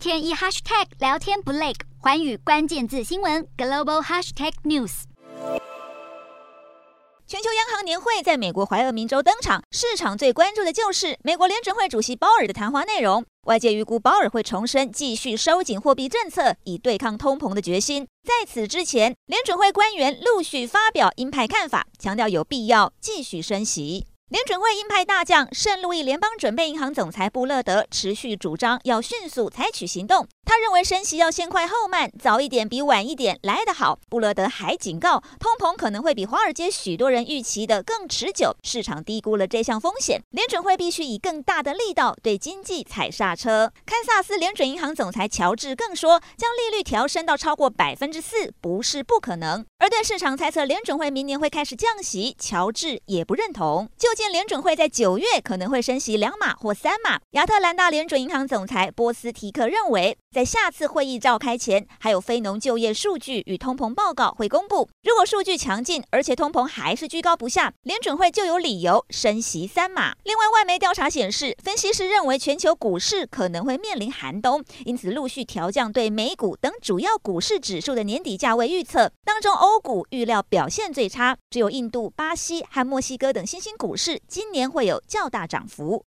天一 hashtag 聊天不累，寰宇关键字新闻 global hashtag news。全球央行年会在美国怀俄明州登场，市场最关注的就是美国联准会主席鲍尔的谈话内容。外界预估鲍尔会重申继续收紧货币政策，以对抗通膨的决心。在此之前，联准会官员陆续发表鹰派看法，强调有必要继续升息。联准会鹰派大将圣路易联邦准备银行总裁布勒德持续主张要迅速采取行动。他认为升息要先快后慢，早一点比晚一点来得好。布勒德还警告，通膨可能会比华尔街许多人预期的更持久，市场低估了这项风险。联准会必须以更大的力道对经济踩刹车。堪萨斯联准银行总裁乔治更说，将利率调升到超过百分之四不是不可能。而对市场猜测联准会明年会开始降息，乔治也不认同。就见联准会在九月可能会升息两码或三码。亚特兰大联准银行总裁波斯提克认为，在下次会议召开前，还有非农就业数据与通膨报告会公布。如果数据强劲，而且通膨还是居高不下，联准会就有理由升息三码。另外，外媒调查显示，分析师认为全球股市可能会面临寒冬，因此陆续调降对美股等主要股市指数的年底价位预测。当中，欧股预料表现最差，只有印度、巴西和墨西哥等新兴股市今年会有较大涨幅。